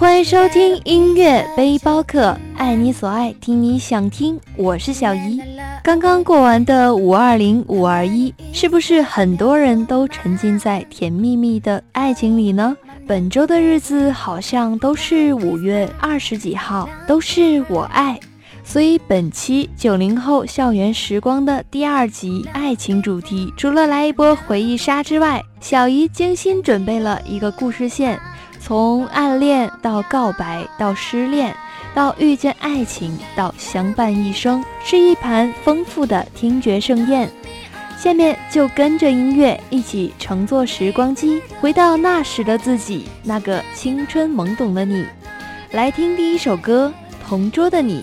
欢迎收听音乐背包客，爱你所爱，听你想听。我是小姨。刚刚过完的五二零、五二一，是不是很多人都沉浸在甜蜜蜜的爱情里呢？本周的日子好像都是五月二十几号，都是我爱。所以本期九零后校园时光的第二集爱情主题，除了来一波回忆杀之外，小姨精心准备了一个故事线，从暗恋到告白到失恋，到遇见爱情到相伴一生，是一盘丰富的听觉盛宴。下面就跟着音乐一起乘坐时光机，回到那时的自己，那个青春懵懂的你。来听第一首歌《同桌的你》。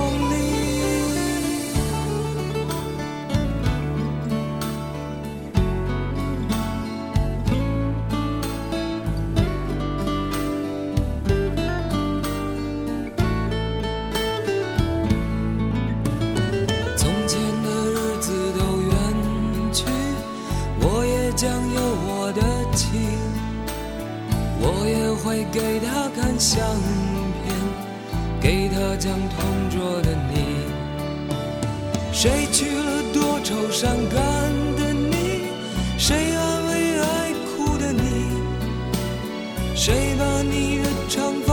会给他看相片，给他讲同桌的你。谁娶了多愁善感的你？谁安慰爱哭的你？谁把你的长发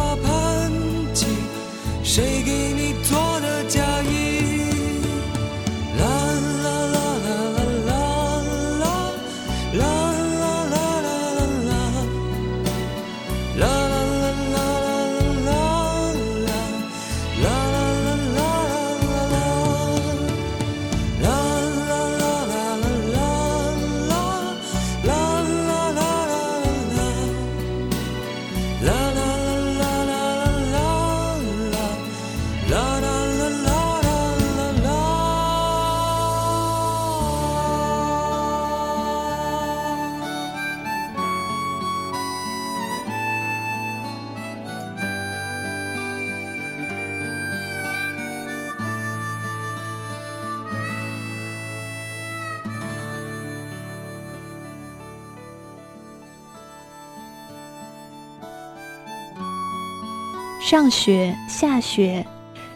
上雪下雪，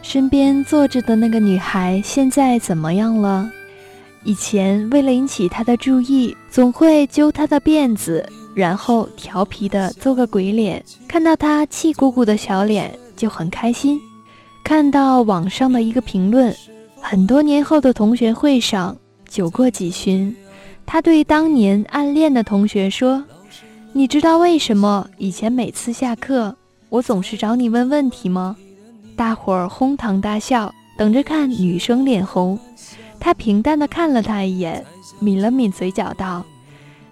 身边坐着的那个女孩现在怎么样了？以前为了引起她的注意，总会揪她的辫子，然后调皮的做个鬼脸，看到她气鼓鼓的小脸就很开心。看到网上的一个评论，很多年后的同学会上，酒过几巡，他对当年暗恋的同学说：“你知道为什么以前每次下课我总是找你问问题吗？大伙儿哄堂大笑，等着看女生脸红。他平淡地看了他一眼，抿了抿嘴角，道：“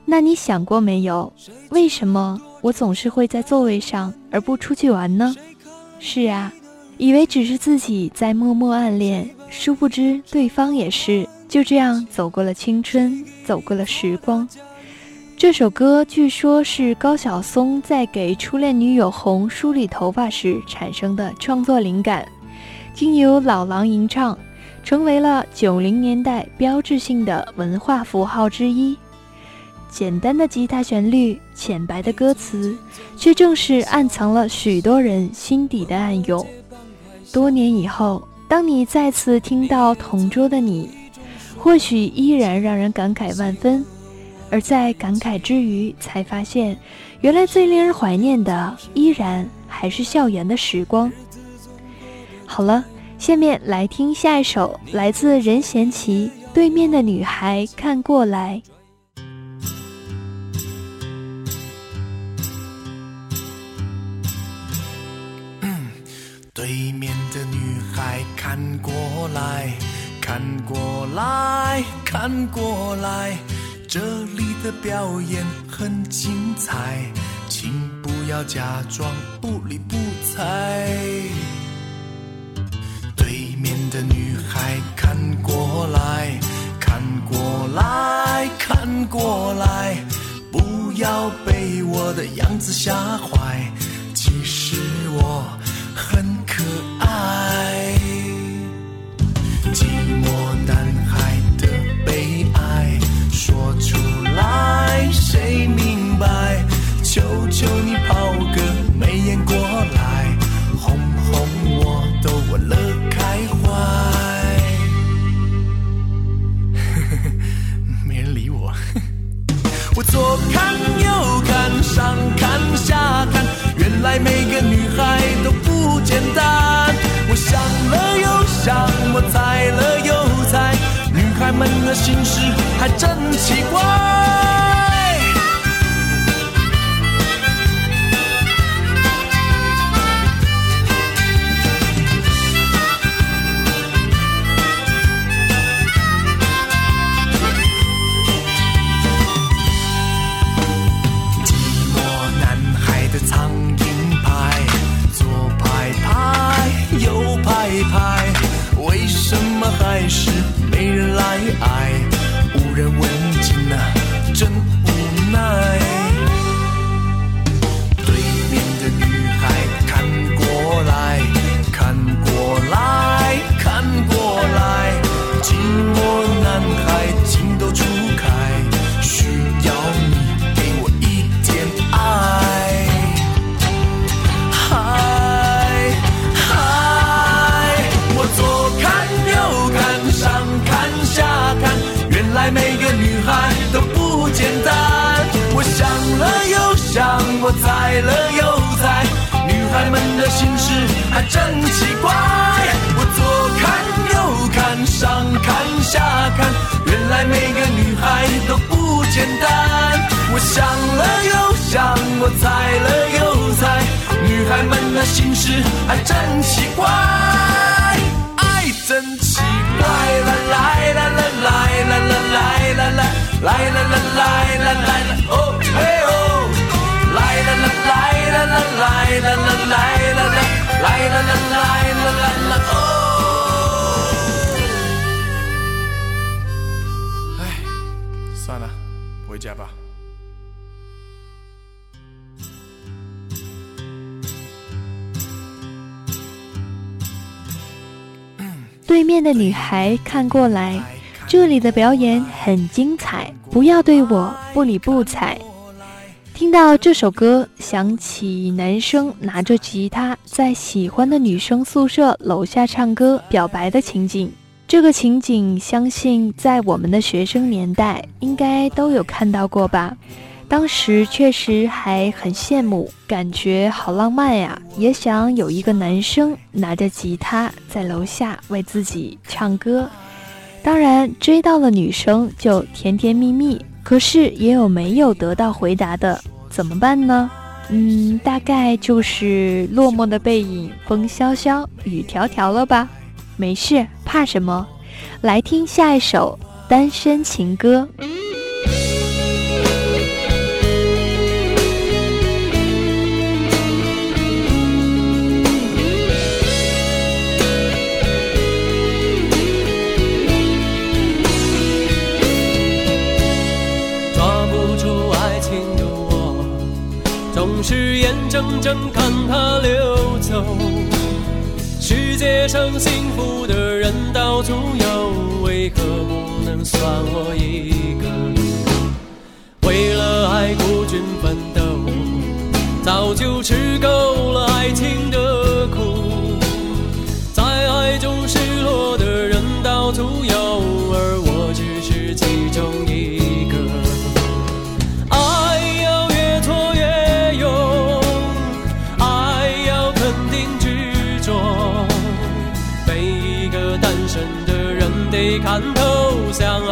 那你想过没有，为什么我总是会在座位上而不出去玩呢？”是啊，以为只是自己在默默暗恋，殊不知对方也是。就这样走过了青春，走过了时光。这首歌据说是高晓松在给初恋女友红梳理头发时产生的创作灵感，经由老狼吟唱，成为了九零年代标志性的文化符号之一。简单的吉他旋律，浅白的歌词，却正是暗藏了许多人心底的暗涌。多年以后，当你再次听到《同桌的你》，或许依然让人感慨万分。而在感慨之余，才发现，原来最令人怀念的，依然还是校园的时光。好了，下面来听下一首，来自任贤齐《对面的女孩看过来》。对面的女孩看过来看过来看过来。这里的表演很精彩，请不要假装不理不睬。对面的女孩看过来看过来看过来，不要被我的样子吓坏，每个女孩都不简单。我想了又想，我猜了又猜。女孩们的心事还真奇怪。我猜了又猜女孩们的心事还真奇怪我左看右看上看下看原来每个女孩都不简单。我想了又想我猜了又猜。女孩们的心事还真奇怪。爱真奇怪来来来来来来来来来来来来来来来来来哦嘿哦来来来来来来来来来来来来来哦！哎，算了，回家吧。对面的女孩看过来，这里的表演很精彩，不要对我不理不睬。听到这首歌，想起男生拿着吉他在喜欢的女生宿舍楼下唱歌表白的情景。这个情景，相信在我们的学生年代应该都有看到过吧。当时确实还很羡慕，感觉好浪漫呀，也想有一个男生拿着吉他在楼下为自己唱歌。当然，追到了女生就甜甜蜜蜜，可是也有没有得到回答的，怎么办呢？嗯，大概就是落寞的背影，风萧萧，雨迢迢了吧？没事，怕什么？来听下一首《单身情歌》。是眼睁睁看它流走，世界上幸福的人到处有，为何不能算我一个？为了爱孤军奋斗，早就吃够了爱情的苦，在爱中失落的人到处有，而我只是其中一。看透，相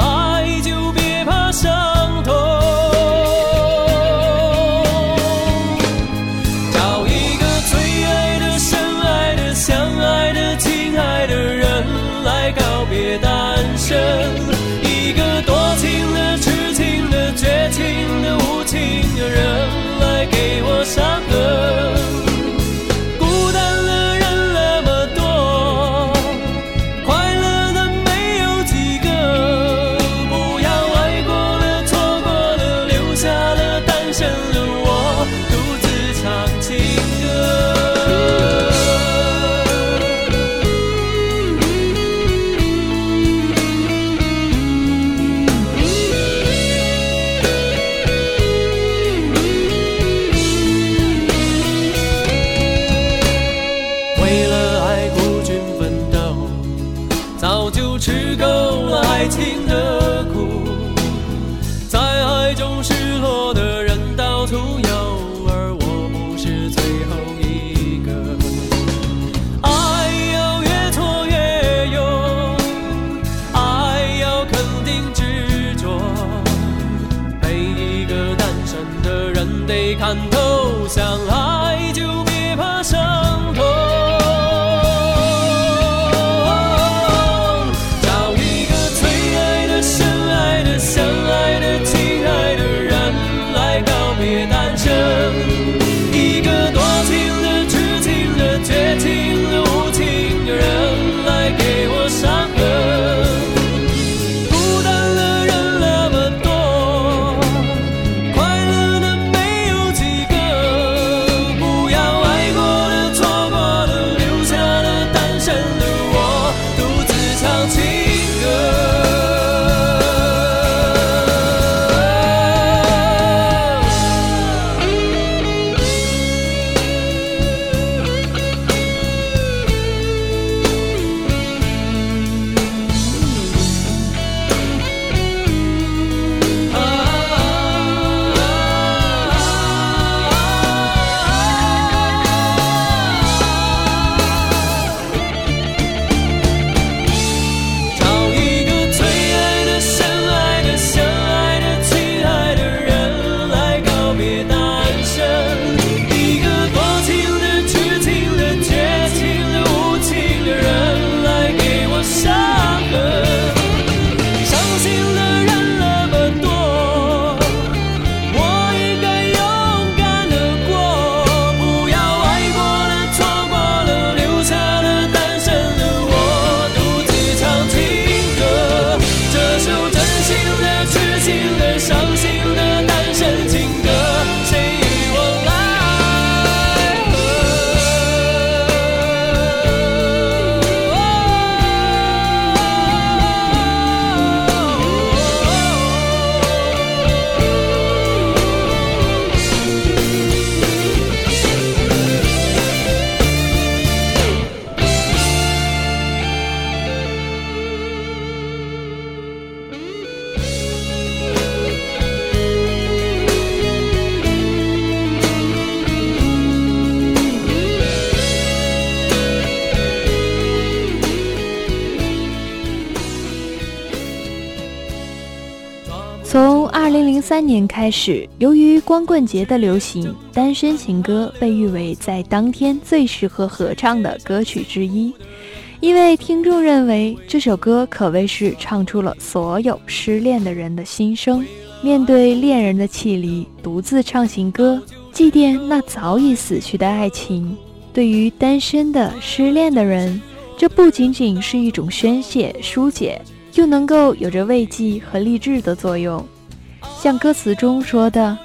二零零三年开始，由于光棍节的流行，单身情歌被誉为在当天最适合合唱的歌曲之一。因为听众认为这首歌可谓是唱出了所有失恋的人的心声。面对恋人的气离，独自唱情歌，祭奠那早已死去的爱情。对于单身的失恋的人，这不仅仅是一种宣泄疏解，又能够有着慰藉和励志的作用。像歌词中说的：“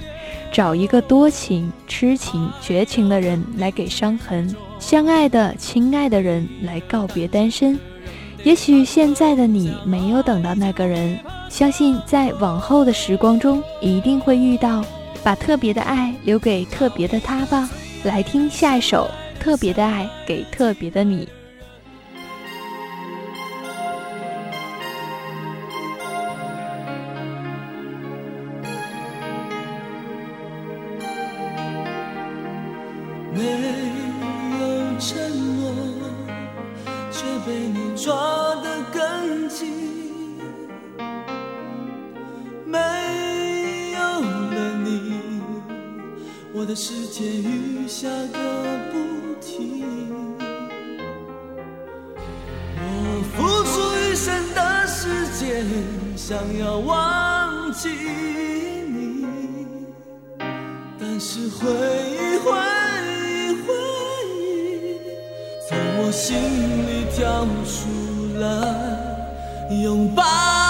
找一个多情、痴情、绝情的人来给伤痕。”相爱的、亲爱的人来告别单身，也许现在的你没有等到那个人，相信在往后的时光中一定会遇到。把特别的爱留给特别的他吧。来听下一首《特别的爱给特别的你》。被你抓得更紧没有了你我的世界雨下个不停。我付出一生的时间想要忘记你但是回忆回我心里跳出来拥抱。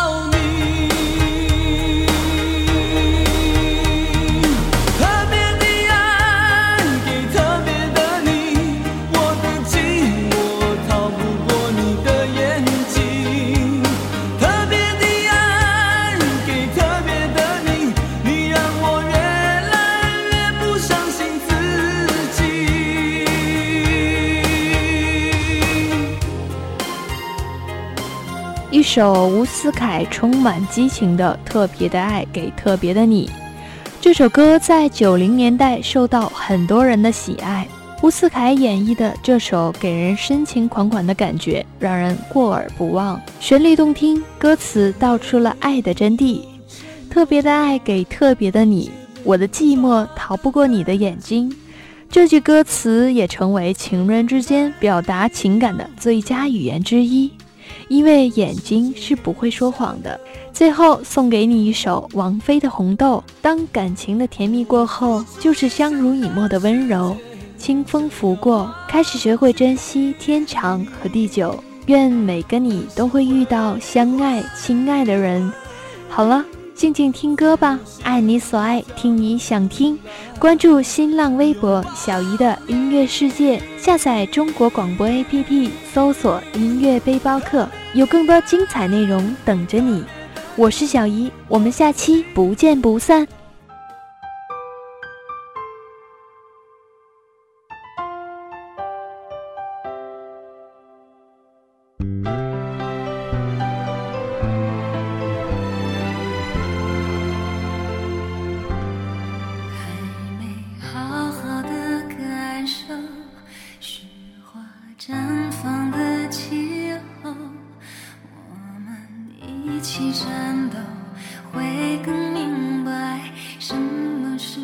首吴思凯充满激情的《特别的爱给特别的你》，这首歌在九零年代受到很多人的喜爱。吴思凯演绎的这首给人深情款款的感觉，让人过耳不忘。旋律动听，歌词道出了爱的真谛。特别的爱给特别的你，我的寂寞逃不过你的眼睛。这句歌词也成为情人之间表达情感的最佳语言之一。因为眼睛是不会说谎的。最后送给你一首王菲的《红豆》。当感情的甜蜜过后，就是相濡以沫的温柔。清风拂过，开始学会珍惜天长和地久。愿每个你都会遇到相爱、亲爱的人。好了。静静听歌吧，爱你所爱，听你想听。关注新浪微博小姨的音乐世界，下载中国广播 APP，搜索音乐背包客，有更多精彩内容等着你。我是小姨，我们下期不见不散。一起颤抖会更明白什么是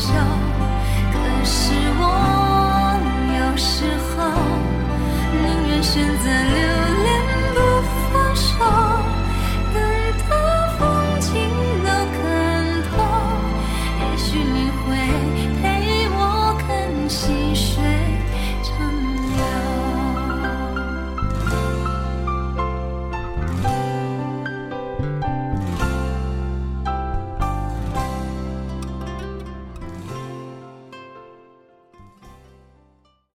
笑。